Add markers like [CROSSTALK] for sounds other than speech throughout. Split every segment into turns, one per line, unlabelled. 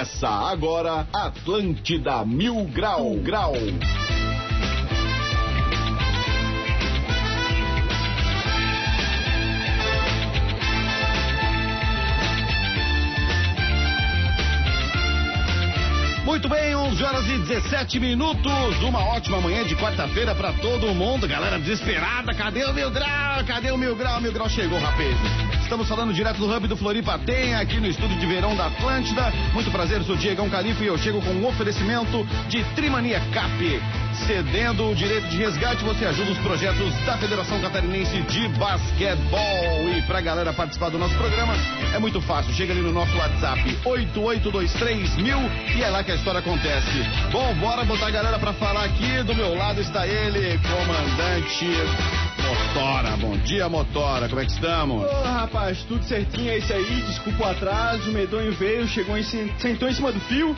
Começa agora Atlântida Mil Grau Grau. 11 horas e 17 minutos. Uma ótima manhã de quarta-feira para todo mundo. Galera desesperada, cadê o Mil Grau? Cadê o Mil Grau? Mil Grau chegou, rapaz. Estamos falando direto do Hub do Floripa Tem, aqui no estúdio de verão da Atlântida. Muito prazer, sou Diegão Califa e eu chego com um oferecimento de Trimania Cap. Cedendo o direito de resgate, você ajuda os projetos da Federação Catarinense de Basquetebol. E pra galera participar do nosso programa, é muito fácil. Chega ali no nosso WhatsApp, 8823.000 e é lá que a história acontece. Bom, bora botar a galera pra falar aqui. Do meu lado está ele, comandante Motora. Bom dia, Motora. Como é que estamos?
Ô, rapaz, tudo certinho, é isso aí. Desculpa o atraso, o medonho veio, chegou em, sentou em cima do fio.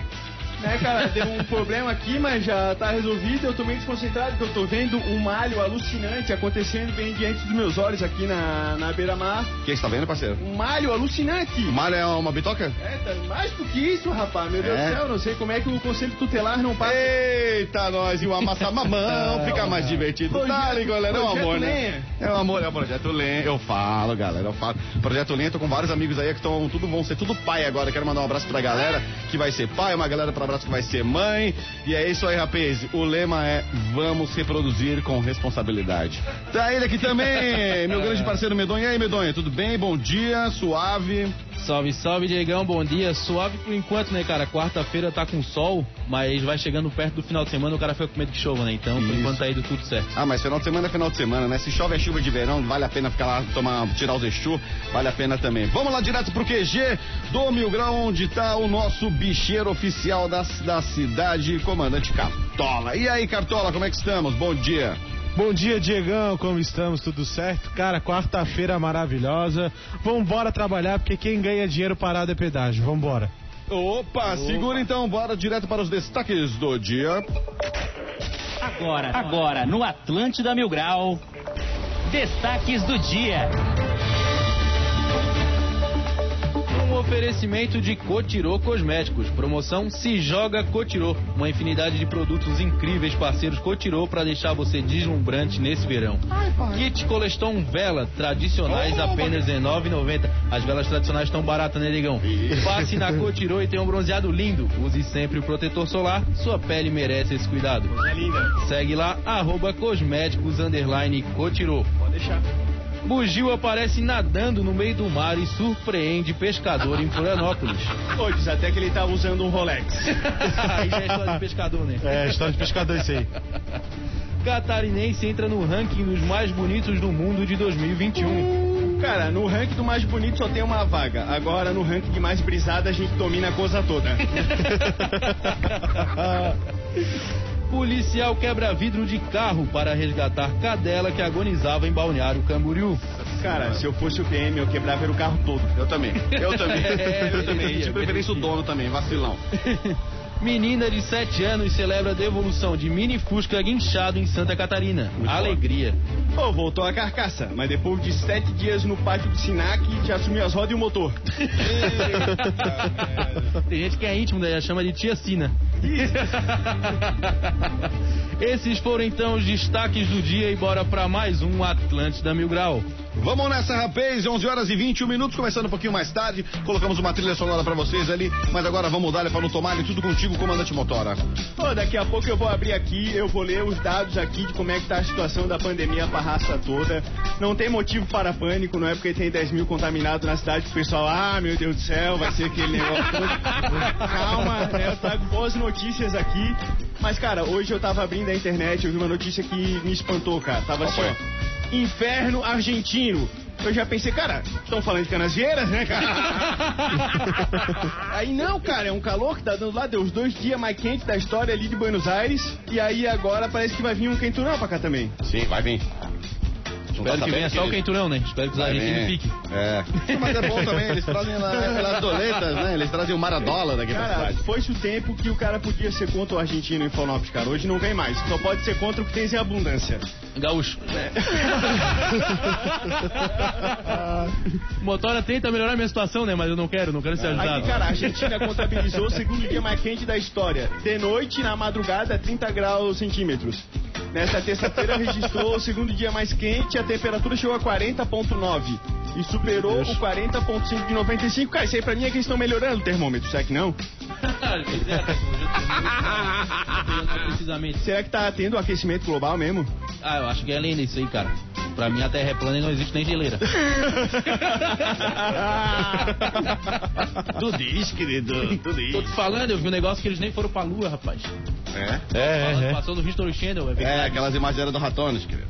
Né, cara, deu um problema aqui, mas já tá resolvido. Eu tô meio desconcentrado, porque eu tô vendo um malho alucinante acontecendo bem diante dos meus olhos aqui na, na beira-mar.
O que você tá vendo, parceiro?
Um malho alucinante.
O malho é uma bitoca?
É, tá mais do que isso, rapaz. Meu Deus
É?
do céu, não sei como é que o conselho tutelar não passa.
Eita, nós, e o amassar mamão, [LAUGHS] fica mais divertido. Tá,
Projeto-
ligado, galera? É um amor, né? É um amor, é o Projeto Lenha. Eu falo, galera, eu falo. Projeto Lenha, tô com vários amigos aí que estão, tudo vão ser tudo pai agora. Quero mandar um abraço pra galera que vai ser pai, uma galera pra que vai ser mãe. E é isso aí, rapaz. O lema é vamos reproduzir com responsabilidade. Tá ele aqui também, [LAUGHS] meu grande parceiro Medonha. E aí, Medonha, tudo bem? Bom dia, suave.
Salve, salve, Diegão, bom dia. Suave por enquanto, né, cara? Quarta-feira tá com sol, mas vai chegando perto do final de semana, o cara fica com medo que chova, né? Então, por
Isso.
enquanto tá indo tudo certo.
Ah, mas final de semana é final de semana, né? Se chove é chuva de verão, vale a pena ficar lá, tomar, tirar os Exu, vale a pena também. Vamos lá direto pro QG do Mil Grau, onde tá o nosso bicheiro oficial da, da cidade, comandante Cartola. E aí, Cartola, como é que estamos? Bom dia.
Bom dia, Diegão, como estamos? Tudo certo? Cara, quarta-feira maravilhosa. Vambora trabalhar, porque quem ganha dinheiro parado é pedágio. Vambora.
Opa, segura então, bora direto para os destaques do dia.
Agora, agora, no Atlântida Mil Grau, destaques do dia.
Oferecimento de Cotirô Cosméticos. Promoção Se Joga Cotirô. Uma infinidade de produtos incríveis, parceiros Cotirô, para deixar você deslumbrante nesse verão. Kit Coleston Vela, tradicionais apenas R$ 9,90. As velas tradicionais estão baratas, né, negão? Passe na Cotirô e tenha um bronzeado lindo. Use sempre o protetor solar, sua pele merece esse cuidado.
É.
Segue lá, arroba cosméticos, underline Cotirô.
Pode deixar.
Bugio aparece nadando no meio do mar e surpreende pescador em Florianópolis. [LAUGHS]
Pô, diz até que ele tá usando um Rolex. [LAUGHS]
Aí já é história de pescador, né?
É, história de pescador isso aí. [LAUGHS]
Catarinense entra no ranking dos mais bonitos do mundo de 2021.
Cara, no ranking do mais bonito só tem uma vaga. Agora, no ranking de mais brisada, a gente domina a coisa toda.
Policial quebra vidro de carro para resgatar cadela que agonizava em Balneário Camboriú.
Cara, se eu fosse o PM, eu quebrava o carro todo.
Eu também, eu também, [LAUGHS]
É,
eu também. De preferência o dono também, vacilão. [LAUGHS]
Menina de 7 anos celebra a devolução de mini Fusca guinchado em Santa Catarina. Alegria.
Pô, voltou a carcaça, mas depois de sete dias no pátio do Sinac, já assumiu as rodas e o motor. [LAUGHS]
Tem gente que é íntimo, né? Chama de tia Sina. [LAUGHS] Esses foram então os destaques do dia e bora pra mais um Atlântida Mil Grau.
Vamos nessa, rapaz, 11 horas e 21 minutos, começando um pouquinho mais tarde. Colocamos uma trilha sonora pra vocês ali, mas agora vamos dar para não tomar e tudo contigo, comandante Motora.
Pô, daqui a pouco eu vou abrir aqui, eu vou ler os dados aqui de como é que tá a situação da pandemia pra raça toda. Não tem motivo para pânico, não é porque tem 10 mil contaminados na cidade que o pessoal, ah, meu Deus do céu, vai ser aquele negócio todo. [LAUGHS] Calma, né? Eu trago boas notícias aqui. Mas, cara, hoje eu tava abrindo a internet, eu vi uma notícia que me espantou, cara. Tava assim, ó. Inferno argentino. Eu já pensei, cara, estão falando de canasvieiras, né, cara? [LAUGHS] aí não, cara, é um calor que tá dando lá, deu os dois dias mais quentes da história ali de Buenos Aires. E aí agora parece que vai vir um quenturão pra cá também.
Sim, vai vir.
Espero
tá
que venha só o quenturão, né? Espero que os argentinos fiquem.
É. Mas é bom também, eles trazem lá aquelas doletas, né? Eles trazem o Maradola daqui pra
Cara,
cidade.
foi-se o tempo que o cara podia ser contra o argentino em Florianópolis, cara. Hoje não vem mais. Só pode ser contra o que tem em abundância.
Gaúcho. [LAUGHS] Motora tenta melhorar minha situação, né? Mas eu não quero, não quero ser ajudado.
Aqui, cara, a Argentina contabilizou o segundo dia mais quente da história. De noite, na madrugada, 30 graus centímetros. Nesta terça-feira registrou o segundo dia mais quente, a temperatura chegou a 40.9 e superou o 40.5 de 95. Cara, isso aí pra mim é que eles estão melhorando o termômetro, será que não?
Precisamente. [LAUGHS]
Será que tá tendo aquecimento global mesmo?
Ah, eu acho que é além disso aí, cara. Pra mim a Terra é plana e não existe nem geleira.
Tu diz, querido, tu diz.
Tô te falando, eu vi um negócio que eles nem foram pra lua, rapaz.
É?
É, é,
Passou no History Channel, é
É, aquelas imagens eram do Ratones, querido.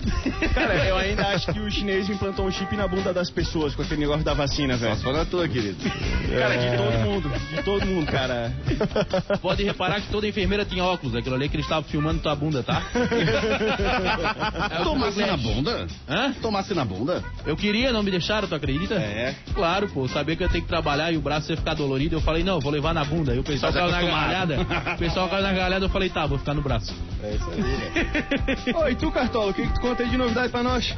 Cara, eu ainda acho que o chinês implantou um chip na bunda das pessoas com aquele negócio da vacina, velho.
Só na tua, querido.
Cara, de todo mundo, de todo mundo, cara.
Pode reparar que toda enfermeira tinha óculos. Aquilo ali que eles estavam filmando tua bunda, tá? [LAUGHS] É Google
na bunda?
Hã?
Tomasse na bunda?
Eu queria, não me deixaram, tu acredita?
É.
Claro, pô, sabia que eu ia ter que trabalhar e o braço ia ficar dolorido. Eu falei, não, vou levar na bunda. E o pessoal
Tá
caiu na gargalhada. O pessoal caiu na gargalhada, eu falei, tá, vou ficar no braço.
É isso aí, né? [LAUGHS]
Oi, tu, Cartola, o que, que tu conta aí de novidade pra nós?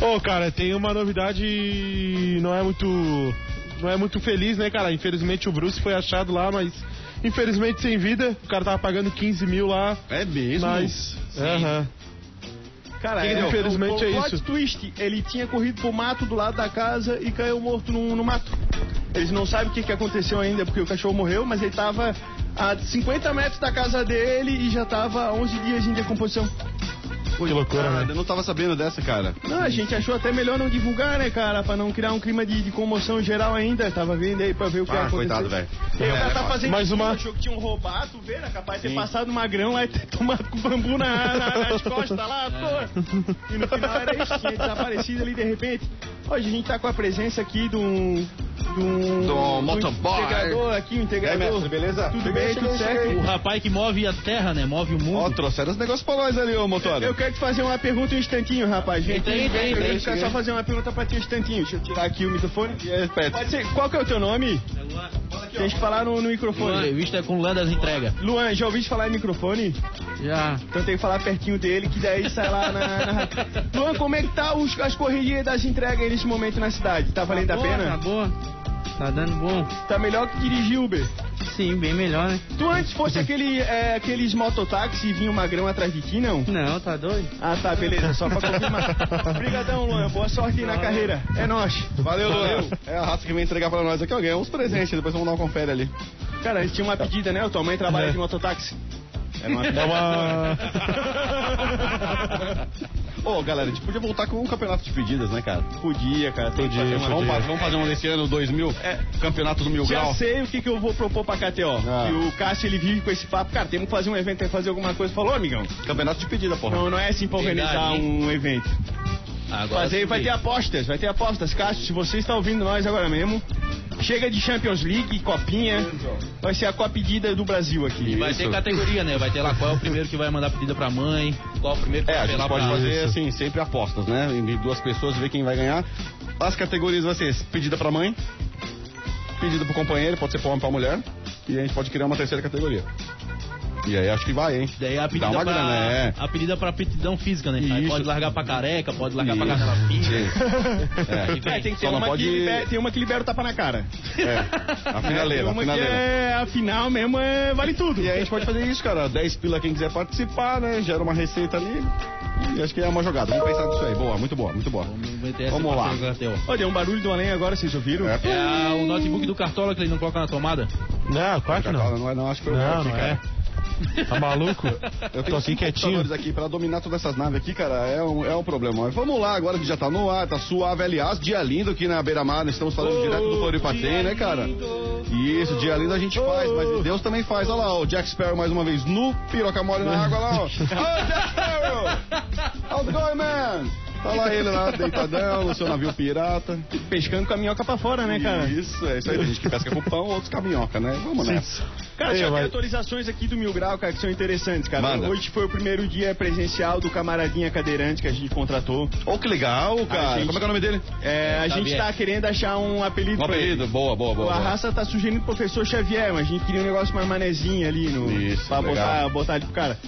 Ô, cara, tem uma novidade. Não é muito. Não é muito feliz, né, cara? Infelizmente o Bruce foi achado lá, mas. Infelizmente sem vida. O cara tava pagando 15 mil lá.
É mesmo?
Mas. Aham.
Cara,
Que infelizmente
o, o
é
plot
isso.
twist, ele tinha corrido pro mato do lado da casa e caiu morto no, no mato. Eles não sabem o que, que aconteceu ainda porque o cachorro morreu, mas ele tava a 50 metros da casa dele e já tava há 11 dias em decomposição.
Que loucura,
Ah,
né?
eu não tava sabendo dessa, cara.
Não, a gente achou até melhor não divulgar, né, cara? Pra não criar um clima de, de comoção geral ainda. Tava vendo aí pra ver o que ia
Ah,
acontecer.
coitado, velho.
Aí o
É,
cara tá
é,
fazendo
Mais uma-
achou que tinham roubado, tu vê, né? Capaz de ter passado uma grão lá e ter tomado com bambu na, na- nas costas lá, [LAUGHS] toa. E no final era isso, tinha desaparecido ali de repente. Hoje a gente tá com a presença aqui de um. De um,
Do motoboy.
integrador aqui, um
E aí,
integrador.
mestre, beleza?
Tudo
Cheguei,
bem, tudo certo?
O rapaz que move a terra, né? Move o
Ó,
mundo.
trouxeram os negócios pra nós ali, ô motor.
Eu quero te fazer uma pergunta um instantinho, rapaz. Vem,
Tem,
vem,
tem,
vem.
tem,
Eu quero só fazer uma pergunta pra ti um instantinho. Deixa eu tirar aqui o microfone.
Pet?
Pode ser, qual que é o teu nome? Tem que falar no, microfone.
entrevista é com o Luan das entregas.
Luan, já ouviste falar em microfone?
Já.
Então tem que falar pertinho dele, que daí sai lá na... na... [LAUGHS] Luan, como é que tá os, as correrias das entregas aí nesse momento na cidade? Tá valendo a pena?
boa. Tá dando bom.
Tá melhor que dirigir Uber.
Sim, bem melhor, né?
Tu antes fosse aquele, é, aqueles mototáxi e vinha um magrão atrás de ti, não?
Não, tá doido?
Ah, tá, beleza, só pra confirmar. [LAUGHS] Obrigadão, Luan, boa sorte aí na carreira. É nóis.
Valeu, Luan. É a raça que vem entregar pra nós aqui. Ó, ganhamos uns presentes, depois vamos dar uma confere ali.
Cara, a gente tinha uma pedida, né? Tua mãe trabalha de mototáxi.
É uma...
É uma. [LAUGHS]
Ô, galera, a gente podia voltar com um campeonato de pedidas, né, cara?
Podia, cara. Tem que fazer uma-
Vamos, fa- vamos fazer um desse ano 2000,
É.
campeonato do Mil
Já
Grau.
sei o que, que eu vou propor pra KTO.
Ah.
Que o Cássio ele vive com esse papo. Cara, temos que fazer um evento, tem que fazer alguma coisa. Falou, amigão?
Campeonato de pedida, porra.
Não, não é assim pra
Verdade,
organizar
hein?
um evento.
Agora
Fazer, vai ter apostas, vai ter apostas. Cássio, se você está ouvindo nós agora mesmo, chega de Champions League, copinha. Vai ser a copedida do Brasil aqui.
E vai ter categoria, né? Vai ter lá qual é o primeiro que vai mandar pedida pra mãe, qual é o primeiro que
É, a
vai
gente
apelar
pode
pra...
fazer,
isso.
assim, sempre apostas, né? Em duas pessoas, ver quem vai ganhar. As categorias vai ser pedida pra mãe, pedida pro companheiro, pode ser pra homem pra mulher. E a gente pode criar uma terceira categoria. E aí acho que vai, hein?
Daí a pedida
Dá uma
pra...
grana, é.
A pedida pra aptidão física, né? Aí
Isso.
pode largar pra careca, pode largar pra
Isso.
canela fina.
É. [LAUGHS]
É, tem
não
uma,
pode-
que libera, tem uma que libera o tapa na cara.
É, a [LAUGHS] finaleira,
tem
a finaleira.
é a final mesmo, é, vale tudo.
E aí a gente pode fazer isso, cara. 10 pila quem quiser participar, né? Gera uma receita ali. E acho que é uma jogada. Vamos pensar nisso aí. Boa, muito boa, muito boa.
Vamos
Vamos lá.
pra.
Olha, deu um barulho do além agora, vocês ouviram?
É,
É o notebook do Cartola que ele não coloca na tomada.
Não, claro que não.
Não é não, acho que foi o
Não,
aqui,
não
cara.
é. Tá maluco?
Eu
Tô aqui quietinho.
aqui pra dominar todas essas naves aqui, cara, é um, é um problema. Mas vamos lá, agora que já tá no ar, tá suave. Aliás, dia lindo aqui na Beira-Mar, nós estamos falando direto do Floripatem, né, cara? Isso, dia lindo a gente faz, mas Deus também faz. Olha lá, o Jack Sparrow mais uma vez nu, piroca mole na água lá, ó. Ô, Jack Sparrow! [LAUGHS] How's it going, man? Tá lá ele lá, deitadão, no seu navio pirata.
Pescando com a minhoca pra fora, né, cara?
Isso, é isso aí. Tem gente que pesca com pão, outros com a minhoca, né? Vamos nessa.
Cara, já tem atualizações aqui do Mil Grau, cara, que são interessantes, cara.
Manda.
Hoje foi o primeiro dia presencial do camaradinha cadeirante que a gente contratou.
Oh, que legal, cara.
gente-
Como é que é o nome dele?
É, a gente
Xavier.
tá querendo achar um apelido
Um
pra ele.
apelido. Boa, boa, boa. Boa.
Arrasta tá sugerindo o professor Xavier, mas a gente queria um negócio mais manezinho ali no.
Isso,
pra
legal.
botar, botar ali pro cara.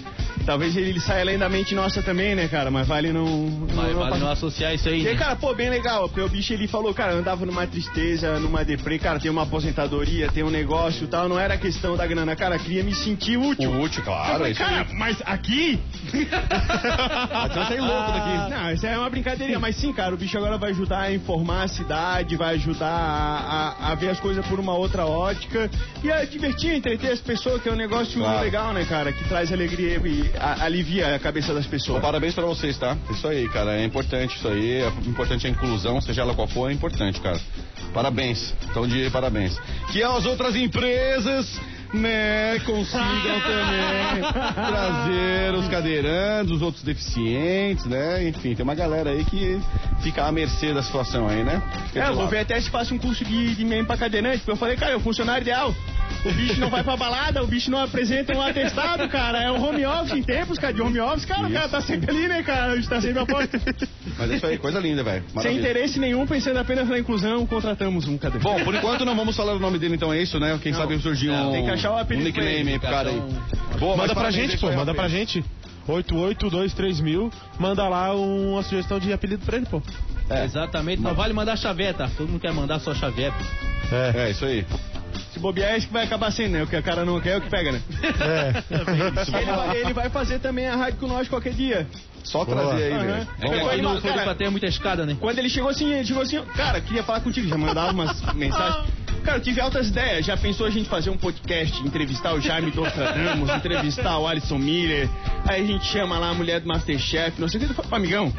Talvez ele saia além da mente nossa também, né, cara? Mas vale não.
Mas
não,
vale não associar isso aí,
E
né?
cara, pô, bem legal, porque o bicho ele falou, cara, eu andava numa tristeza, numa deprê, cara, tem uma aposentadoria, tem um negócio e tal, não era questão da grana, cara, queria me sentir útil.
O útil,
Eu
claro.
falei,
é isso aí.
cara, mas aqui? [LAUGHS]
Então sair louco daqui. [LAUGHS]
Não, isso é uma brincadeirinha, mas sim, cara, o bicho agora vai ajudar a informar a cidade, vai ajudar a, a- a ver as coisas por uma outra ótica e a divertir, entreter as pessoas, que é um negócio
Claro.
legal, né, cara, que traz alegria e a- alivia a cabeça das
Bom,
pessoas.
parabéns pra vocês, tá? Isso aí, cara. É importante isso aí. É importante a inclusão, seja ela qual for, é importante, cara. Parabéns. Então, de parabéns. Que as outras empresas, né, consigam [LAUGHS] também trazer os cadeirantes, os outros deficientes, né? Enfim, tem uma galera aí que fica à mercê da situação aí, né? Fica
É, eu vou ver até se faço um curso de, de meme pra cadeirante, porque eu falei, cara, é o funcionário ideal. O bicho não vai pra balada, o bicho não apresenta um atestado, cara. É o home office em tempos, cara, de home office, cara, o cara tá sempre ali, né, cara? A gente tá sempre a porta.
Mas é isso aí, coisa linda, velho.
Sem interesse nenhum, pensando apenas na inclusão, contratamos um cadeirante.
Bom, por enquanto não vamos falar o nome dele, então é isso, né? Quem
Não.
sabe surgiu
Não,
um,
tem que achar o
um
apelido pra
nickname aí pro cara aí. Boa, mas
Manda pra gente, pô, manda pra gente. 8823 mil, manda lá uma sugestão de apelido pra ele, pô.
É.
Exatamente, não vale mandar tá? Todo mundo quer mandar só pô.
É,
É, isso aí.
Se bobear, é isso que vai acabar sendo, né? O que a cara não quer é o que pega, né?
é.
Ele vai, ele vai fazer também a rádio com nós qualquer dia.
Só
Boa.
trazer aí, velho.
É que
Vamos
aqui no Floripa tem muita escada, né?
Quando ele chegou assim, ele chegou assim, cara, queria falar contigo, já mandava umas [LAUGHS] mensagens. Cara, eu tive altas ideias. Já pensou a gente fazer um podcast, entrevistar o Jaime Nostradamus, [LAUGHS] entrevistar o Alisson Miller. Aí a gente chama lá a mulher do Masterchef, não sei o que. Amigão,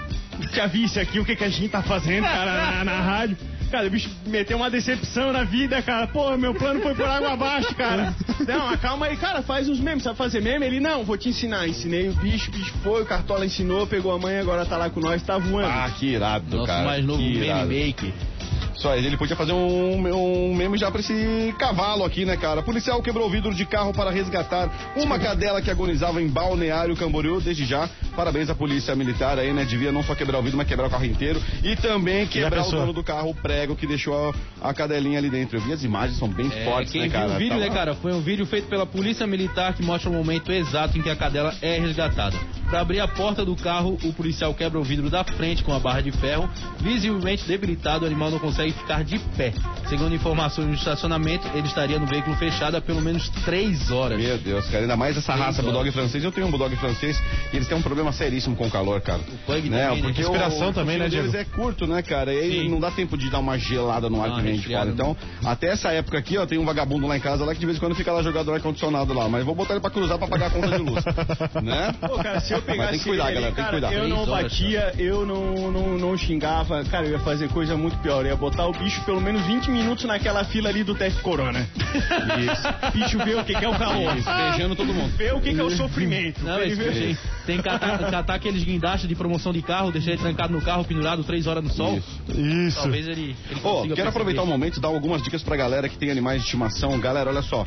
já vi isso aqui, o que, que a gente tá fazendo, cara, na, na rádio. Cara, o bicho meteu uma decepção na vida, cara. Pô, meu plano foi por água abaixo, cara. Não, acalma aí, cara, faz uns memes. Sabe fazer meme? Ele, não, vou te ensinar. Ensinei o bicho, o bicho foi, o Cartola ensinou, pegou a mãe, agora tá lá com nós, tá voando.
Ah, que irado,
Nosso
cara.
mais novo meme
irado.
maker.
Só ele podia fazer um, um meme já pra esse cavalo aqui, né, cara? Policial quebrou o vidro de carro para resgatar uma cadela que agonizava em Balneário Camboriú. Desde já, parabéns à polícia militar aí, né? Devia não só quebrar o vidro, mas quebrar o carro inteiro. E também quebrar o dono do carro, o prego que deixou a, a cadelinha ali dentro. Eu vi as imagens, são bem
É,
fortes,
quem
né,
viu
cara?
o vídeo,
Tá
né, cara? Foi um vídeo feito pela Polícia Militar que mostra o momento exato em que a cadela é resgatada. Para abrir a porta do carro, o policial quebra o vidro da frente com a barra de ferro. Visivelmente debilitado, o animal não consegue ficar de pé. Segundo informações no estacionamento, ele estaria no veículo fechado há pelo menos três horas.
Meu Deus, cara, ainda mais essa
Três
raça
horas.
bulldog francês. Eu tenho um bulldog francês e eles têm um problema seríssimo com o calor, cara.
O Pug
né?
também, né?
Porque
Respiração
o,
também,
o
né, Diego?
é curto, né, cara? E aí
Sim.
não dá tempo de dar uma gelada no ar
Dá
que de fora.
resfriada,
Então, até essa época aqui, ó, tem um vagabundo lá em casa lá que de vez em quando fica lá jogado no ar-condicionado lá. Mas vou botar ele pra cruzar pra pagar a conta de luz. [LAUGHS] né?
Pô, cara, se eu pegasse
tem que cuidar,
ele,
galera, tem que
cara,
cuidar.
eu não batia, eu não, não, não xingava, cara, eu ia fazer coisa muito pior. Eu ia botar o bicho pelo menos 20 minutos naquela fila ali do teste corona. Isso. Bicho vê o que, que é o calor.
Isso, beijando todo mundo.
Vê o que, que é o sofrimento.
Não,
Ele vê-.
Tem que catar, catar aqueles guindastes de promoção de carro, deixar ele trancado no carro, pendurado três horas no sol.
Isso.
Isso.
Talvez ele, ele
Ô,
consiga
quero aproveitar o momento e dar algumas dicas pra galera que tem animais de estimação. Galera, olha só.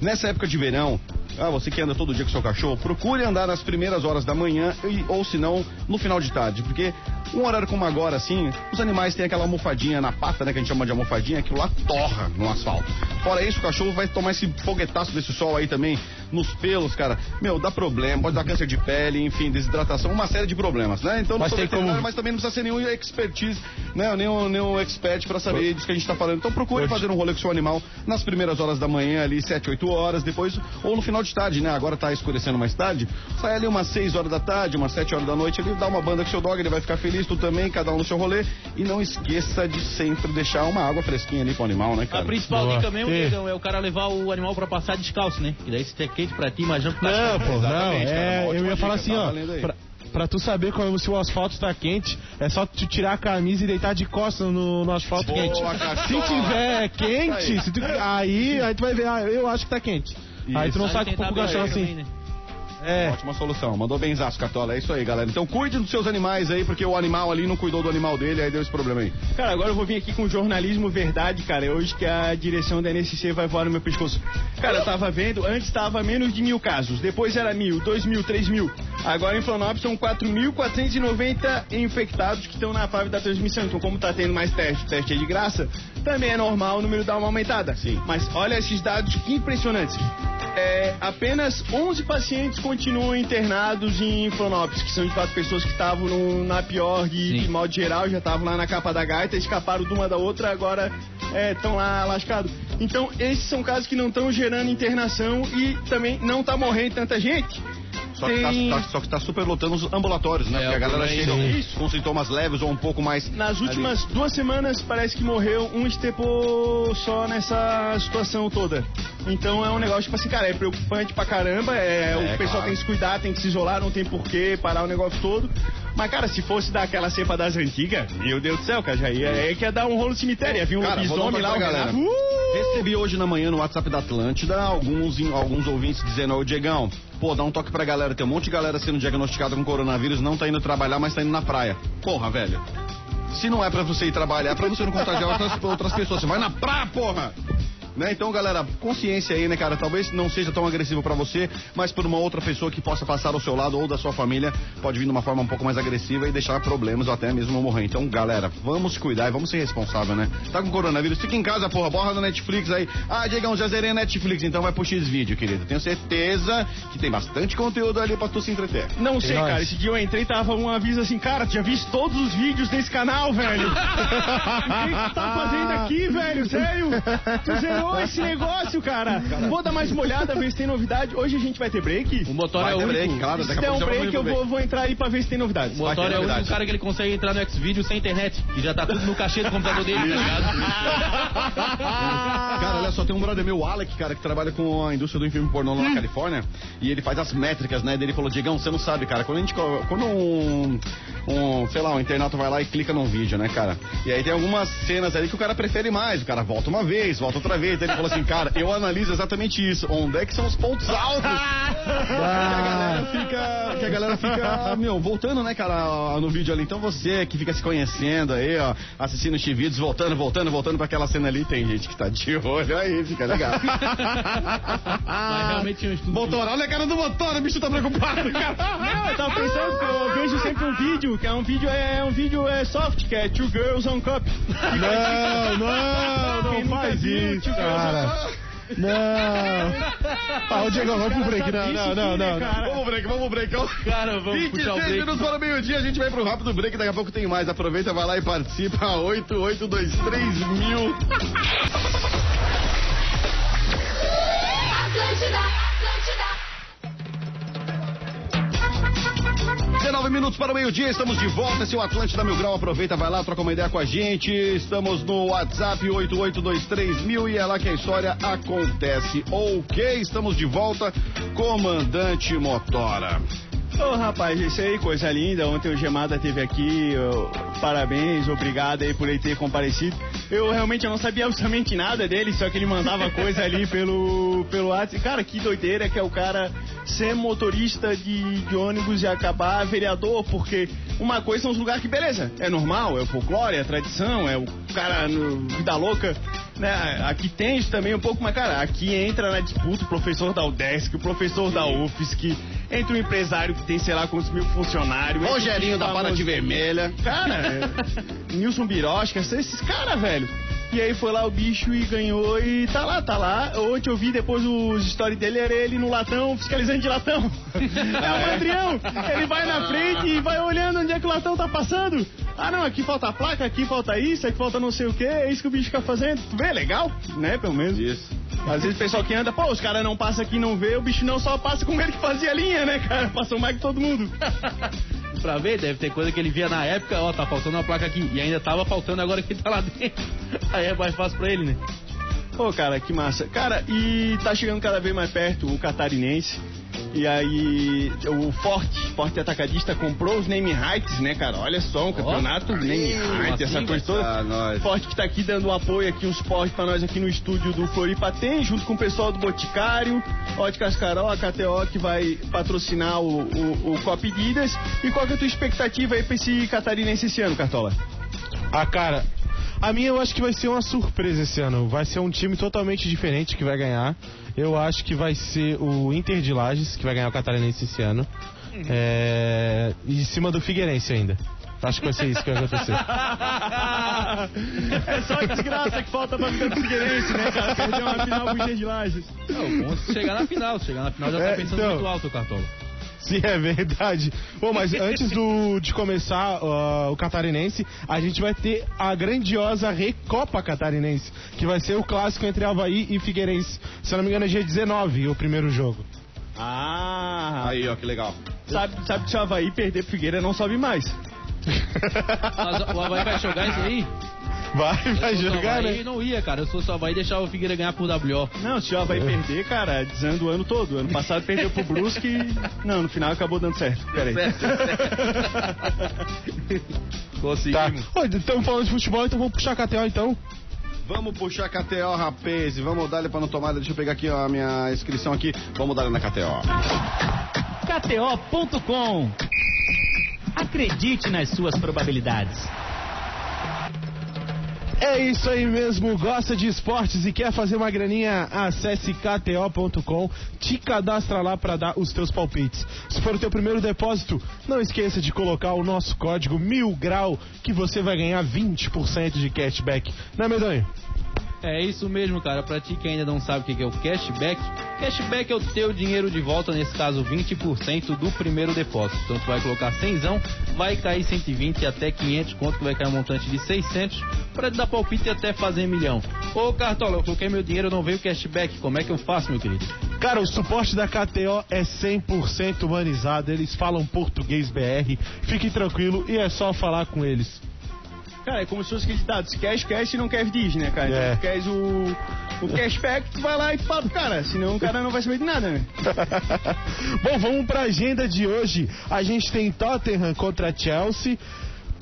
Nessa época de verão, ah, você que anda todo dia com seu cachorro, procure andar nas primeiras horas da manhã e, ou se não, no final de tarde. Porque um horário como agora, assim, os animais têm aquela almofadinha na pata, né? Que a gente chama de almofadinha, aquilo lá torra no asfalto. Fora isso, o cachorro vai tomar esse foguetaço desse sol aí também, nos pelos, cara. Meu, dá problema, pode dar câncer de pele, enfim, desidratação, uma série de problemas, né? Então não
Mas
sou
tem
veterinário,
como-
mas também não precisa ser nenhum expertise, né? Nenhum, nenhum expert pra saber disso que a gente tá falando. Então procure fazer um rolê com o seu animal nas primeiras horas da manhã, ali, 7, 8 horas, depois, ou no final de tarde, né? Agora tá escurecendo mais tarde. Sai ali umas 6 horas da tarde, umas 7 horas da noite, ele dá uma banda com seu dog, ele vai ficar feliz, tu também, cada um no seu rolê. E não esqueça de sempre deixar uma água fresquinha ali pro animal, né,
A
cara?
principal
Boa.
dica mesmo,
E-
é o cara levar o animal pra passar descalço, né? Que daí se é quente pra ti, imagina pro
Não,
cachorro.
pô, não. É,
uma
eu ia falar assim,
tá
ó. Pra, pra tu saber como, se o asfalto tá quente, é só tu tirar a camisa e deitar de costas no, no asfalto
Boa,
quente. Se tiver quente,
Aí.
se tu- aí, aí tu vai ver, ah, eu acho que tá quente. Aí tu não
Aí
saca um
tentar
pouco o cachorro
beber
assim.
também, né?
É.
Ótima solução. Mandou benzaço, Cartola. É isso aí, galera. Então cuide dos seus animais aí, porque o animal ali não cuidou do animal dele, aí deu esse problema aí.
Cara, agora eu vou vir aqui com jornalismo verdade, cara. É hoje que a direção da NSC vai voar no meu pescoço. Cara, eu tava vendo, antes tava menos de mil casos, depois era mil, dois mil, três mil. Agora em Florianópolis são 4.490 infectados que estão na fase da transmissão. Então, como tá tendo mais teste, teste é de graça, também é normal o número dar uma aumentada.
Sim.
Mas olha esses dados impressionantes. É, apenas 11 pacientes continuam internados em Florianópolis, que são de fato pessoas que estavam no- na pior de, modo geral, já estavam lá na capa da gaita, escaparam de uma da outra, agora estão lá lascados. Então, esses são casos que não estão gerando internação e também não tá morrendo tanta gente.
Só que, tá, tá- só que tá super lotando os ambulatórios, né?
É,
Porque a galera chega
isso.
com sintomas leves ou um pouco mais.
Nas
ali.
últimas duas semanas parece que morreu um estepô só nessa situação toda. Então é um negócio, tipo assim, cara, é preocupante pra caramba. É,
É,
o pessoal
claro.
tem que se cuidar, tem que se isolar, não tem porquê parar o negócio todo. Mas, cara, se fosse daquela cepa das antigas, meu Deus do céu, cara, já ia, é que ia dar um rolo no cemitério. Ia vir um lobisomem lá,
galera.
Uh!
Recebi hoje na manhã no WhatsApp da Atlântida alguns, alguns ouvintes dizendo, ô Diegão, pô, dá um toque pra galera. Tem um monte de galera sendo diagnosticada com coronavírus, não tá indo trabalhar, mas tá indo na praia. Porra, velho. Se não é pra você ir trabalhar, é pra você não contagiar outras, outras pessoas. Você vai na praia, porra! Né? Então, galera, consciência aí, né, cara? Talvez não seja tão agressivo pra você, mas por uma outra pessoa que possa passar ao seu lado ou da sua família, pode vir de uma forma um pouco mais agressiva e deixar problemas ou até mesmo morrer. Então, galera, vamos cuidar e vamos ser responsáveis, né? Tá com coronavírus, fica em casa, porra, borra na Netflix aí. Ah, Diegão, já zerei a Netflix, então vai pro X-Vídeo, querido. Tenho certeza que tem bastante conteúdo ali pra tu se entreter.
Não sei,
nós.
cara. Esse dia eu entrei e tava um aviso assim, cara, tu já viste todos os vídeos desse canal, velho? [LAUGHS] o que que tu tá fazendo aqui, velho? Sério? Tu zerou esse negócio, cara. Vou dar mais uma olhada, ver se tem novidade. Hoje a gente vai ter break?
O motor
Vai
é o único.
break, claro,
Se der um break, eu vou, vou entrar aí pra ver se tem novidades.
O motor é o único
novidade.
cara que ele consegue entrar no Xvideo sem internet. E já tá tudo no cachê do computador dele, tá ligado?
Cara, olha só, tem um brother meu, o Alec, cara, que trabalha com a indústria do filme pornô lá na Califórnia, e ele faz as métricas, né? Ele falou, Diegão, você não sabe, cara, quando a gente. Quando um, um, sei lá, um internauta vai lá e clica num vídeo, né, cara? E aí tem algumas cenas ali que o cara prefere mais. O cara volta uma vez, volta outra vez. Então ele falou assim, cara, eu analiso exatamente isso. Onde é que são os pontos altos? [LAUGHS] que a galera fica. Que a galera fica, meu, voltando, né, cara, no vídeo ali. Então você que fica se conhecendo aí, ó, assistindo os vídeos, voltando, voltando, voltando pra aquela cena ali, tem gente que tá de olho aí, fica legal.
Mas realmente um estudo.
Motor, olha a cara do motor, o bicho tá preocupado, cara.
Não, eu tava pensando que eu vejo sempre um vídeo, que é um vídeo, é um vídeo é soft, que é Two Girls on Cup.
Não, não, não faz isso, cara. Não. Ah, o Diego, vamos pro break. Não, não, não, não.
Vamos break, vamos break.
Cara, vamos puxar o
26
break.
minutos para o meio-dia, a gente vai pro rápido break, daqui a pouco tem mais. Aproveita, vai lá e participa. 8823 mil.
Atlântida, Atlântida.
19 minutos para o meio-dia, estamos de volta. É o Atlântida Mil Grau. Aproveita, vai lá, troca uma ideia com a gente. Estamos no WhatsApp 8823mil e é lá que a história acontece. Ok, estamos de volta. Comandante Motora.
Ô rapaz, isso aí, coisa linda. Ontem o Gemada teve aqui. eu- parabéns, obrigado aí por ele ter comparecido. Eu realmente eu não sabia absolutamente nada dele, só que ele mandava coisa ali [LAUGHS] pelo, pelo WhatsApp. Cara, que doideira que é o cara ser motorista de, de ônibus e acabar vereador, porque uma coisa são os lugares que, beleza, é normal, é o folclore, é a tradição, é o cara no, vida louca. Né? Aqui tem isso também um pouco, mas cara, aqui entra na disputa o professor da UDESC, o professor da UFSC, entra um empresário que tem sei lá quantos mil funcionários.
Rogerinho da
famoso-
Paraty Vermelha. [LAUGHS]
Cara, é, Nilson Birosca, esses caras, velho. E aí foi lá o bicho e ganhou e tá lá, tá lá. Ontem eu vi depois os stories dele, era ele no latão, fiscalizando de latão. [LAUGHS] É o Adrião, ele vai na frente e vai olhando onde é que o latão tá passando. Ah não, aqui falta a placa, aqui falta isso, aqui falta não sei o que, é isso que o bicho fica fazendo. Tu vê, legal, né, pelo menos.
Isso.
Às vezes o pessoal que anda, pô, os caras não passam aqui não vê, o bicho não só passa como ele que fazia a linha, né, cara? [LAUGHS] Passou mais que todo mundo. [LAUGHS]
Pra ver, deve ter coisa que ele via na época, ó, tá faltando uma placa aqui. E ainda tava faltando agora que tá lá dentro. [LAUGHS] Aí é mais fácil pra ele, né?
Pô, cara, que massa. Cara, e tá chegando cada vez mais perto o catarinense. E aí, o Forte, Forte Atacadista, comprou os name rights, né, cara? Olha só, um campeonato name rights, essa coisa toda.
Ah, nós.
Forte que tá aqui dando um apoio aqui, um suporte pra nós aqui no estúdio do Floripa tem, junto com o pessoal do Boticário, Óticas Carol, a KTO que vai patrocinar o, o, o Cop Guidas. E qual que é a tua expectativa aí pra esse catarinense esse ano, Cartola?
Ah, cara, a minha eu acho que vai ser uma surpresa esse ano. Vai ser um time totalmente diferente que vai ganhar. Eu acho que vai ser o Inter de Lages que vai ganhar o Catarinense esse ano. É... E em cima do Figueirense ainda. Acho que vai ser isso que vai acontecer. [LAUGHS]
é só a desgraça que falta pra ficar Figueirense, né, cara? Perder uma final pro Inter de Lages.
Não, o ponto é chegar na final. Se chegar na final já tá
É,
pensando
então.
muito alto o Cartola. [LAUGHS]
Sim, é verdade. Bom, mas antes do, de começar ah, o Catarinense, a gente vai ter a grandiosa Recopa Catarinense, que vai ser o clássico entre Havaí e Figueirense. Se eu não me engano, é dia 19 o primeiro jogo.
Ah,
Aí, ó, que legal.
sabe, sabe que se o Havaí perder pro Figueira não sobe mais. [LAUGHS]
Mas o Havaí vai jogar isso aí?
Vai, vai
o
jogar,
Havaí,
né?
não ia, cara. Se fosse o Havaí, deixava o Figueira ganhar por WO.
Não, se o Havaí perder, cara, desanda o ano todo. Ano passado perdeu pro Brusque e... Não, no final acabou dando certo. Pera aí. [LAUGHS]
Tá.
Conseguimos.
Ô, Estamos falando de futebol, então vamos puxar a KTO então.
Vamos puxar KTO, rapaz. Vamos dar-lhe pra não tomar. Deixa eu pegar aqui ó, a minha inscrição aqui. Vamos dar-lhe na KTO.
KTO.com. Acredite nas suas probabilidades.
É isso aí mesmo, gosta de esportes e quer fazer uma graninha? Acesse kto.com, te cadastra lá para dar os teus palpites. Se for o teu primeiro depósito, não esqueça de colocar o nosso código mil grau que você vai ganhar 20% de cashback. Não é, Medonho?
É isso mesmo, cara. Pra ti que ainda não sabe o que é o cashback, cashback é o teu dinheiro de volta, nesse caso 20% do primeiro depósito. Então tu vai colocar 100, vai cair 120 até 500 conto, que vai cair um montante de 600 pra dar palpite até fazer milhão. Ô Cartola, eu coloquei meu dinheiro, não veio cashback. Como é que eu faço, meu querido?
Cara, o suporte da KTO é 100% humanizado, eles falam português BR, fique tranquilo e é só falar com eles.
Cara, é como se fosse aquele ditado, se queres cash e não queres diz, né, cara?
É.
Então, se queres o, o cashback, tu vai lá e tu fala pro cara, senão o cara não vai saber de nada, né? [LAUGHS]
Bom, vamos pra agenda de hoje. A gente tem Tottenham contra Chelsea.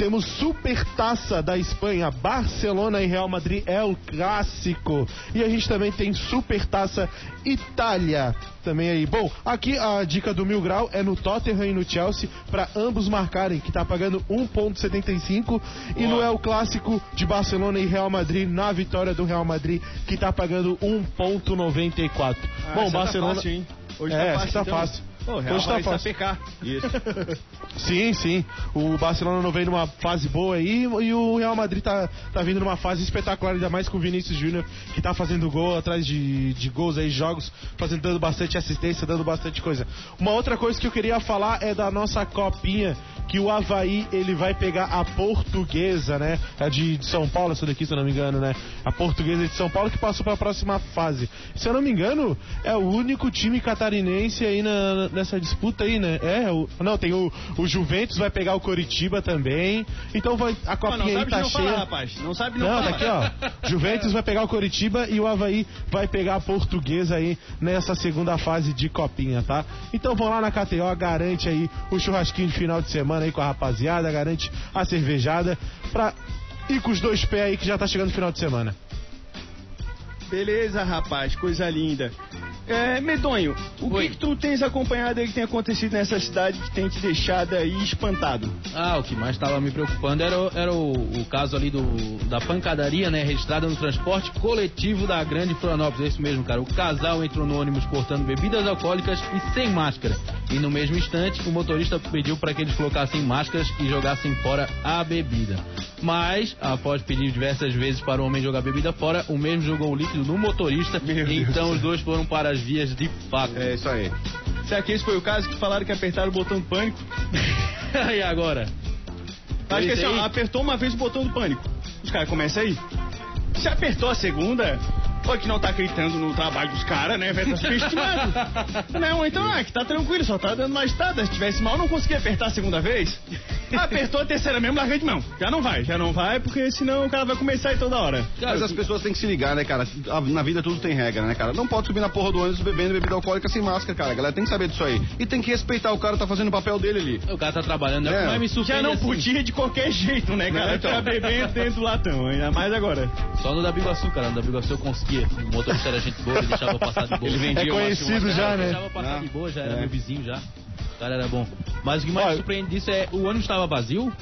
Temos Super Taça da Espanha, Barcelona e Real Madrid é o clássico. E a gente também tem Super Taça Itália também aí. Bom, aqui a dica do Mil Grau é no Tottenham e no Chelsea para ambos marcarem, que tá pagando 1.75 e no é o clássico de Barcelona e Real Madrid na vitória do Real Madrid, que tá pagando 1.94.
Ah,
Bom,
essa
Barcelona
Tá fácil, hein? Hoje
É,
tá fácil.
tá
então.
fácil.
Pô, Real
Hoje tá
vai
fácil.
sapecar.
Isso. [LAUGHS]
Sim, sim. O Barcelona não vem numa fase boa aí e o Real Madrid tá, tá vindo numa fase espetacular, ainda mais com o Vinícius Júnior, que tá fazendo gol atrás de, de gols aí, jogos, fazendo, dando bastante assistência, dando bastante coisa. Uma outra coisa que eu queria falar é da nossa copinha, que o Havaí, ele vai pegar a portuguesa, né? A de, de São Paulo, essa daqui, se eu não me engano, né? A portuguesa de São Paulo que passou para a próxima fase. Se eu não me engano, é o único time catarinense aí na, nessa disputa aí, né? É, o, não, tem o, o Juventus vai pegar o Coritiba também. Então vai, a
Pô, não
copinha aí
sabe
tá
não
cheia.
falar, rapaz. Não sabe não,
Não,
falar.
tá aqui, ó. [LAUGHS] Juventus vai pegar o Coritiba e o Havaí vai pegar a Portuguesa aí nessa segunda fase de copinha, tá? Então vão lá na KTO, garante aí o churrasquinho de final de semana aí com a rapaziada, garante a cervejada pra ir com os dois pés aí que já tá chegando o final de semana.
Beleza, rapaz, coisa linda. É, Medonho, o
Oi.
que, que tu tens acompanhado aí que tem acontecido nessa cidade que tem te deixado aí espantado?
Ah, o que mais estava me preocupando era, o- era o, o caso ali do, da pancadaria, né? Registrada no transporte coletivo da Grande Florianópolis. É isso mesmo, cara. O casal entrou no ônibus portando bebidas alcoólicas e sem máscara. E no mesmo instante, o motorista pediu para que eles colocassem máscaras e jogassem fora a bebida. Mas, após pedir diversas vezes para o homem jogar bebida fora, o mesmo jogou o líquido no motorista.
Meu Deus
então
do
os dois foram para as vias de fato.
É isso aí.
Será que esse foi o caso que falaram que apertaram o botão do pânico? [LAUGHS]
e agora?
Acho que assim, ó, apertou uma vez o botão do pânico. Os caras começam aí. Se apertou a segunda, Ou que não tá acreditando no trabalho dos caras, né, velho? Tá subestimado. [LAUGHS] não, então, ah, que tá tranquilo, só tá dando mais estada. Se tivesse mal, não conseguia apertar a segunda vez. Apertou a terceira mesmo, larguei de mão. Já não vai, já não vai, porque senão o cara vai começar aí toda hora.
Mas as pessoas têm que se ligar, né, cara? Na vida tudo tem regra, né, cara? Não pode subir na porra do ônibus bebendo bebida alcoólica sem máscara, cara. A galera tem que saber disso aí. E tem que respeitar o cara que tá fazendo o papel dele ali.
O cara tá trabalhando, né?
É.
Mas me surpreende
Já não
assim,
podia de qualquer jeito, né, cara?
Não, então.
Tá bebendo dentro do latão, ainda mais agora.
Só no da Biguaçu, cara. No da Biguaçu eu conseguia. O motorista era gente boa, ele deixava passar de boa.
Ele vendia
É conhecido
uma-
já,
Ele
né?
deixava eu passar
Ah,
de boa, já era
é.
meu vizinho já. O cara era bom. Mas o que mais
Olha-
surpreende disso é o ônibus estava vazio.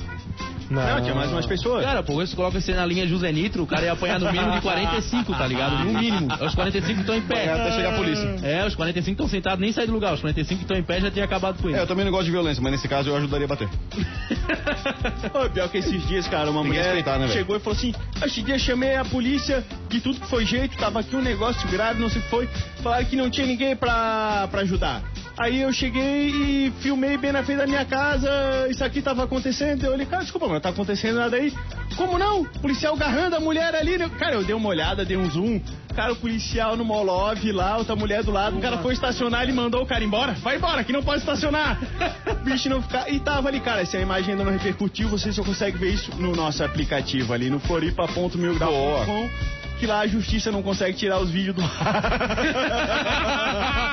Não, tinha mais umas pessoas.
Cara, pô, você coloca você na linha José Nitro, o cara ia apanhar no mínimo de 45, tá ligado? No mínimo. Os 45 que estão em pé.
Até chegar a polícia.
É, os 45 estão sentados, nem saem do lugar. Os 45 que estão em pé já tinha acabado com
É,
ele.
eu também não gosto de violência, mas nesse caso eu ajudaria a bater. [LAUGHS]
Ô, pior que esses dias, cara, uma mulher
né,
chegou e falou assim: Esse dia chamei a polícia de tudo que foi jeito, tava aqui um negócio grave, não sei o que foi. Falaram que não tinha ninguém pra, pra ajudar. Aí eu cheguei e filmei bem na frente da minha casa, isso aqui tava acontecendo. Eu olhei, cara, desculpa, mas não tá acontecendo nada aí. Como não? O policial agarrando a mulher ali. né? Cara, eu dei uma olhada, dei um zoom. Cara, o policial no Molov lá, outra mulher do lado. O cara foi estacionar, ele mandou o cara embora. Vai embora, que não pode estacionar. O [LAUGHS] bicho não ficar. E tava ali, cara, se a imagem ainda não repercutiu, você só consegue ver isso no nosso aplicativo ali, no floripa.milgrau.com. Que lá a justiça não consegue tirar os vídeos do ar.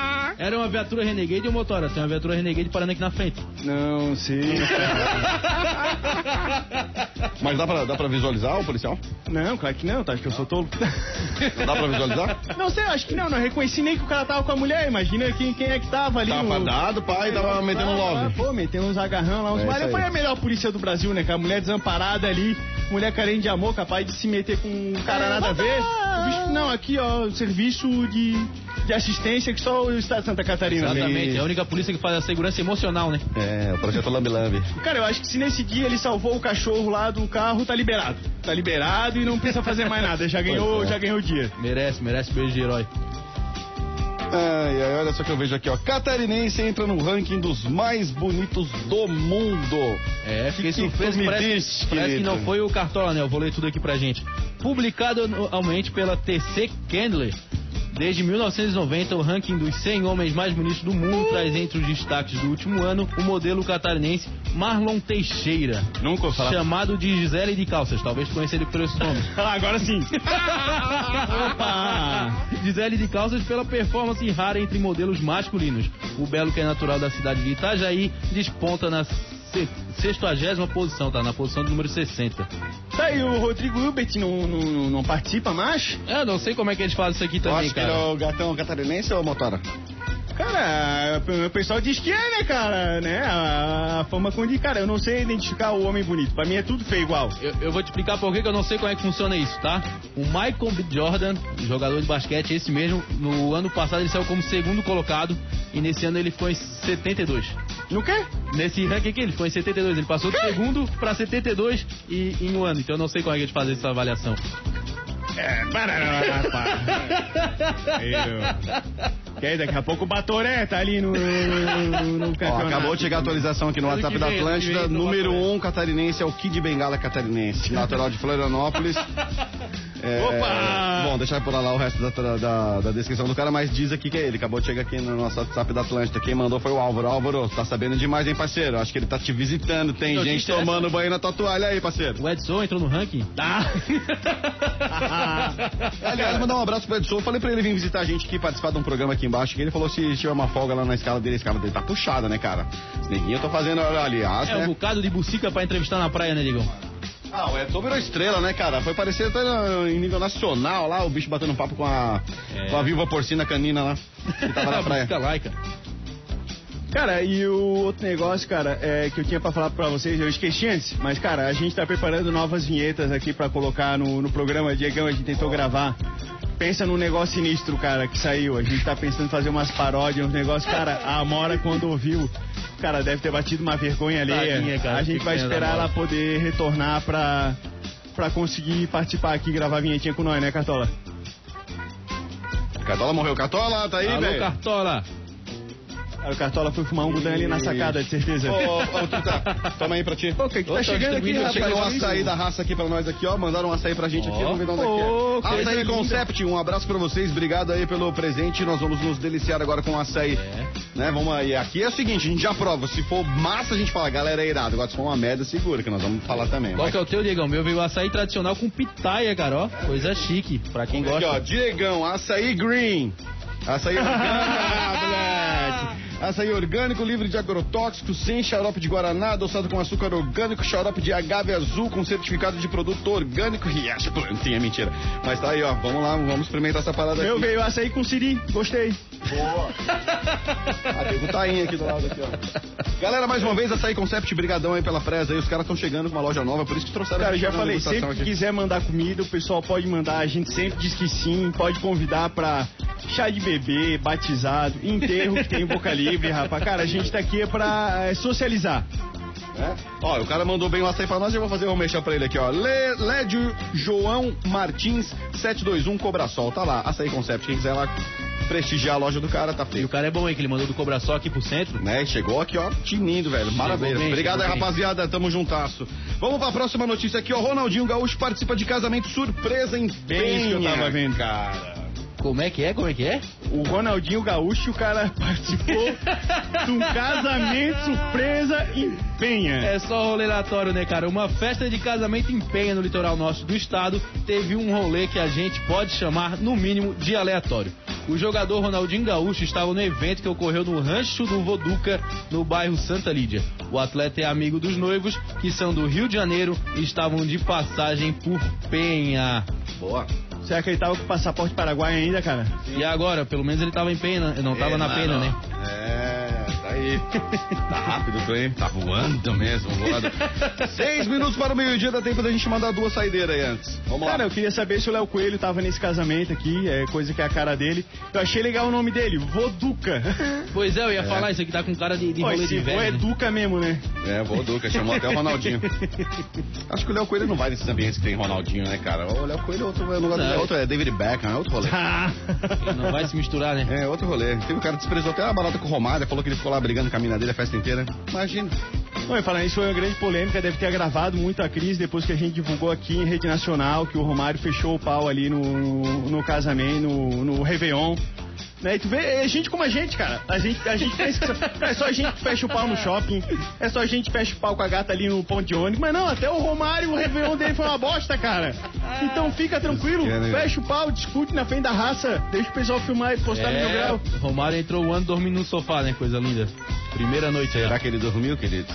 [LAUGHS]
Era uma viatura Renegade ou motora? Tem uma viatura Renegade parando aqui na frente.
Não sei. [LAUGHS]
Mas dá pra, dá pra visualizar o policial?
Não, claro que não, tá? Acho que eu sou tolo.
Não dá pra visualizar?
Não sei, acho que não, não reconheci nem que o cara tava com a mulher. Imagina quem, quem é que tava ali.
Tava
no-
fardado, pai, tava metendo um love.
Pô, metendo uns agarrão lá, uns
É
Mas
isso
foi a melhor polícia do Brasil, né? Com a mulher desamparada ali, mulher carente de amor, capaz de se meter com um cara nada a ver. O bicho- não, aqui, ó, serviço de, de assistência que só o Estado de Santa Catarina tem.
Exatamente, é a única polícia que faz a segurança emocional, né?
É, o projeto Lambi Lambi.
Cara, eu acho que se nesse dia ele salvou o cachorro lá do carro, tá liberado. Tá liberado e não precisa fazer mais nada. Já ganhou,
é.
já ganhou o dia.
Merece, merece beijo de herói.
Ai, ai, olha só que eu vejo aqui, ó. Catarinense entra no ranking dos mais bonitos do mundo.
É, fiquei
Que que
surpreso. Parece,
disse,
parece que não foi o Cartola, né? Eu vou ler tudo aqui pra gente. Publicado anualmente pela TC Candler. Desde 1990, o ranking dos 100 homens mais bonitos do mundo traz entre os destaques do último ano o modelo catarinense Marlon Teixeira,
Nunca falar.
chamado de Gisele de Calças. Talvez conheça ele por esse nome. [LAUGHS]
Agora sim. Opa! [LAUGHS]
Gisele de Calças pela performance rara entre modelos masculinos. O belo que é natural da cidade de Itajaí desponta na se- 60 posição, tá? Na posição do número 60.
Tá aí, o Rodrigo Hilbert não, não, não participa mais?
Eu não sei como é que eles fazem isso aqui também,
acho que
cara.
é o gatão catarinense ou motora?
Cara, o pessoal diz que é, né, cara? Né? A, a fama conde, cara, eu não sei identificar o homem bonito. Pra mim é tudo feio igual.
Eu, eu vou te explicar por que que eu não sei como é que funciona isso, tá? O Michael B. Jordan, jogador de basquete, esse mesmo, no ano passado ele saiu como segundo colocado e nesse ano ele ficou em 72.
No quê?
Nesse ranking aqui ele ficou em 72, ele passou de segundo pra 72 e, em um ano, então eu não sei como é que eles fazem essa avaliação.
É, para, rapaz. Que aí, daqui a pouco o Batoré tá ali no, no, no
Ó,
campeonato.
acabou de chegar a atualização aqui no
Ano
WhatsApp
que
da
vem, ano que
Atlântida.
vem,
Número
Batoré.
1 um catarinense é o Kid Bengala catarinense, natural de Florianópolis. É,
Opa!
Bom, deixa eu pular lá o resto da, da, da descrição do cara, mas diz aqui que é ele. Acabou de chegar aqui no nosso WhatsApp da Atlântida. Quem mandou foi o Álvaro. Álvaro, tá sabendo demais, hein, parceiro? Acho que ele tá te visitando. Tem
Notícia
gente
essa?
tomando banho na tua toalha aí, parceiro.
O Edson entrou no ranking?
Tá. [LAUGHS]
Aliás, mandar um abraço pro Edson. Eu falei pra ele vir visitar a gente aqui, participar de um programa aqui embaixo. Que ele falou se tiver uma folga lá na escala dele. A escala dele tá puxada, né, cara? Esse neguinho eu tô fazendo, aliás,
É um
né?
bocado de bucica pra entrevistar na praia, né, Digão?
Ah, o Edson virou estrela, né, cara? Foi parecer até em nível nacional lá, o bicho batendo um papo com a,
É.
com a viúva porcina canina lá. Que tava na [LAUGHS] praia.
Laica.
Cara, e o outro negócio, cara, é, que eu tinha pra falar pra vocês, eu esqueci antes, mas, cara, a gente tá preparando novas vinhetas aqui pra colocar no, no programa. Diegão, a gente tentou gravar. Pensa num negócio sinistro, cara, que saiu. A gente tá pensando em fazer umas paródias, uns negócios. Cara, a Amora, quando ouviu, cara, deve ter batido uma vergonha
cara,
a gente vai esperar ela poder retornar pra, pra conseguir participar aqui, gravar a vinhetinha com nós, né, Cartola?
Cartola morreu. Cartola, tá aí, velho?
Cartola.
Aí o Cartola foi fumar um gudan ali na sacada, de certeza.
Ô, ô, Tuta, toma aí pra ti.
Ô, que que
Ô,
tá
tá
chegando aqui, rapaz?
Chegou um açaí da raça aqui pra nós aqui, ó. Mandaram um açaí pra gente aqui, vamos ver de onde é que
Ô,
é. Açaí. Concept, um abraço pra vocês, obrigado aí pelo presente. Nós vamos nos deliciar agora com o açaí. Né, vamos aí. Aqui é o seguinte, a gente já prova. Se for massa, a gente fala, galera, é irado. Agora se for uma merda, segura, que nós vamos falar também.
Qual que é o teu, Diegão? Meu veio açaí tradicional com pitaia, cara, ó. Coisa chique, pra quem
Aqui,
gosta.
ó, Diegão, açaí green. Açaí [LAUGHS] orgânico, [LAUGHS] moleque. Açaí orgânico, livre de agrotóxicos, sem xarope de guaraná, adoçado com açúcar orgânico, xarope de agave azul com certificado de produto orgânico. Riacho plantinha, mentira. Mas tá aí, ó, vamos lá, vamos experimentar essa parada
Meu
aqui.
veio açaí com siri, gostei.
Boa. [LAUGHS] Ah, tem o tainha aqui do lado aqui, ó. Galera, mais uma vez, Açaí Concept, brigadão aí pela presa aí. Os caras estão chegando com uma loja nova, por isso que trouxeram
Cara, já falei, sempre que
aqui.
quiser mandar comida, o pessoal pode mandar, a gente sempre diz que sim, pode convidar pra chá de bebê, batizado, enterro que tem boca livre, rapaz. Cara, a gente tá aqui pra é, socializar.
É? Ó, o cara mandou bem o açaí pra nós e eu vou fazer um mexer pra ele aqui, ó. Le, Lédio João Martins 721 Cobrasol. Tá lá, açaí Concept. Quem quiser lá prestigiar a loja do cara, tá
E o
feio.
cara é bom, hein, que ele mandou do Cobra Só aqui pro centro.
Né? Chegou aqui, ó, tinindo, velho. Parabéns.
bem,
Obrigado aí,
bem.
rapaziada. Tamo juntasso. Vamos pra próxima notícia aqui, ó. Ronaldinho Gaúcho participa de casamento surpresa em
Bem isso que eu tava
Penha,
vendo.
cara.
Como é que é? Como é que é?
O Ronaldinho Gaúcho, o cara [LAUGHS] participou de um casamento surpresa em Penha.
É só rolê aleatório, né, cara? Uma festa de casamento em Penha, no litoral norte do estado, teve um rolê que a gente pode chamar, no mínimo, de aleatório. O jogador Ronaldinho Gaúcho estava no evento que ocorreu no Rancho do Voduca, no bairro Santa Lídia. O atleta é amigo dos noivos, que são do Rio de Janeiro e estavam de passagem por Penha.
Boa.
Será que ele tava com passaporte paraguaio ainda, cara?
E agora, pelo menos ele estava em Pena, não estava
É,
na
mano,
pena, né?
É, aí. Tá rápido, tu, hein? Tá voando mesmo, voando. Seis minutos para o meio-dia, dá tempo da gente mandar duas saideiras aí antes. Vamos
Cara,
lá.
eu queria saber se o Léo Coelho tava nesse casamento aqui, é coisa que é a cara dele. Eu achei legal o nome dele, Voduca.
Pois é, eu ia falar isso aqui, tá com cara de, de
Pô,
rolê
esse
de
vô é
velho. né?
Duca mesmo, né?
É, vou Duca, chamou até o Ronaldinho. [LAUGHS] Acho que o Léo Coelho não vai nesses ambientes que tem Ronaldinho, né, cara? O Léo Coelho é outro, é,
Não.
é outro, é David Beckham, é outro rolê.
Ele [LAUGHS] Não vai se misturar, né?
É, outro rolê. Teve um cara que desprezou até a balada com o Romário, falou que ele ficou lá brigando com a mina dele a festa inteira. Imagina.
Bom, e isso, foi uma grande polêmica, deve ter agravado muito a crise depois que a gente divulgou aqui em rede nacional que o Romário fechou o pau ali no, no casamento, no, no Réveillon. Né? E tu vê, é gente como a gente, cara. A gente, a gente pensa que só, é só a gente que fecha o pau no shopping, é só a gente que fecha o pau com a gata ali no ponto de ônibus. Mas não, até o Romário, o Réveillon dele foi uma bosta, cara. Então fica tranquilo,
É,
fecha o pau, discute na frente da raça, deixa o pessoal filmar e postar no meu
É,
grau.
Romário entrou o ano dormindo no sofá, né? Coisa linda. Primeira noite aí.
Será que ele dormiu, querido?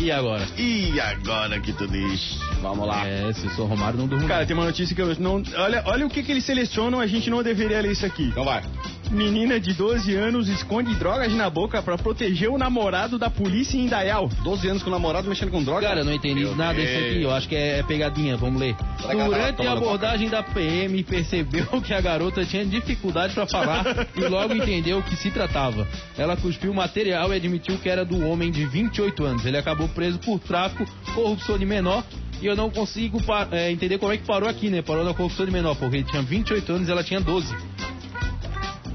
E agora?
E agora que tu diz? Vamos lá.
É, se eu sou Romário, não durmo.
Cara, tem uma notícia que eu não. Olha, olha o que, que eles selecionam, a gente não deveria ler isso aqui.
Então vai.
Menina de 12 anos esconde drogas na boca pra proteger o namorado da polícia em Indaial.
12 anos com o namorado mexendo com droga?
Cara, eu não entendi
Meu
nada disso aqui. Eu acho que é, é pegadinha. Vamos ler. Durante a abordagem da PM, percebeu [LAUGHS] que a garota tinha dificuldade pra falar e logo entendeu o que se tratava. Ela cuspiu o material e admitiu que era do homem de 28 anos. Ele acabou preso por tráfico, corrupção de menor. E eu não consigo é, entender como é que parou aqui, né? Parou na corrupção de menor, porque ele tinha 28 anos e ela tinha 12.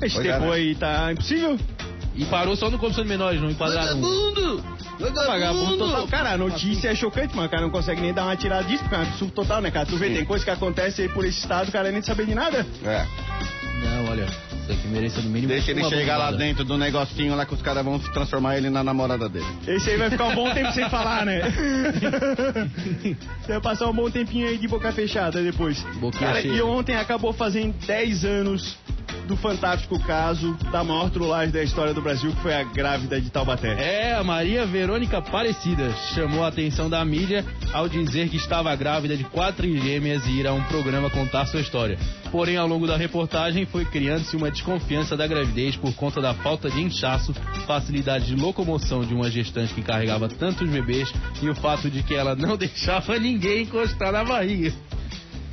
Esse
Pois é,
tempo
né?
aí tá impossível.
E parou só no corrupção de menores, não enquadraram.
Vagabundo total. Cara, a notícia é chocante, mano. O cara não consegue nem dar uma tirada disso, porque é um absurdo total, né, cara? Tu vê,
Sim.
tem coisa que acontece aí por esse estado, o cara nem saber de nada.
É.
Não, olha, isso aqui merece no mínimo.
Deixa ele
uma
chegar lá dentro do negocinho lá que os caras vão transformar ele na namorada dele.
Esse aí vai ficar um bom tempo sem falar, né? [LAUGHS] vai passar um bom tempinho aí de boca fechada depois.
Boquinha
Cara,
cheia.
e ontem acabou fazendo 10 anos do fantástico caso da maior trollagem da história do Brasil, que foi a grávida de Taubaté.
É, a Maria Verônica Aparecida chamou a atenção da mídia ao dizer que estava grávida de quatro gêmeas e ir a um programa contar sua história. Porém, ao longo da reportagem, foi criando-se uma desconfiança da gravidez por conta da falta de inchaço, facilidade de locomoção de uma gestante que carregava tantos bebês e o fato de que ela não [LAUGHS] deixava ninguém encostar na barriga.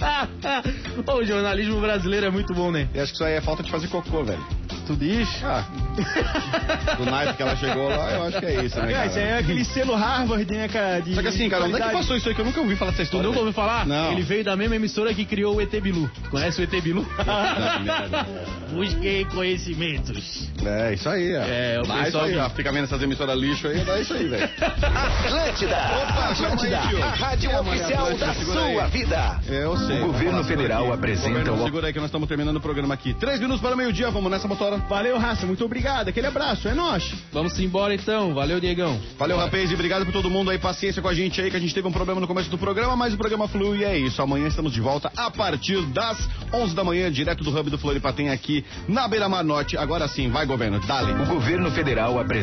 [LAUGHS] o jornalismo brasileiro é muito bom, né?
Eu acho que isso aí é falta de fazer cocô, velho.
tu diz?
Ah, [LAUGHS] do naipe que ela chegou lá, eu acho que é isso, né,
Cara, isso aí
cara?
é aquele selo Harvard, né, cara? De,
Só que assim, cara, onde é que passou isso aí que eu nunca ouvi falar dessa
Tu
história?
nunca ouviu falar?
Não.
Ele veio da mesma emissora que criou o ET Bilu. Conhece o ET Bilu? [LAUGHS] Busquei conhecimentos.
É, isso aí, ó.
É, o
Dá
pessoal
aí,
que-
ó. Fica vendo essas emissoras lixo aí, dá isso aí, velho.
Atlântida,
Opa, aí,
Atlântida,
tio.
a rádio
aí,
oficial
Atlântida,
da
aí.
sua vida.
É, eu sei.
O governo federal apresenta
Governo,
o-
Segura aí que nós estamos terminando o programa aqui. Três minutos para o meio-dia, vamos nessa motora.
Valeu, raça, muito obrigado. Aquele abraço, é nóis.
Vamos embora então. Valeu, Diegão.
Valeu, rapaz, e obrigado por todo mundo aí, paciência com a gente aí, que a gente teve um problema no começo do programa, mas o programa flui e é isso. Amanhã estamos de volta a partir das 11 da manhã, direto do Hub do Floripa, tem aqui na Beira Mar Norte. Agora sim, vai, governo, dale.
O governo federal apresenta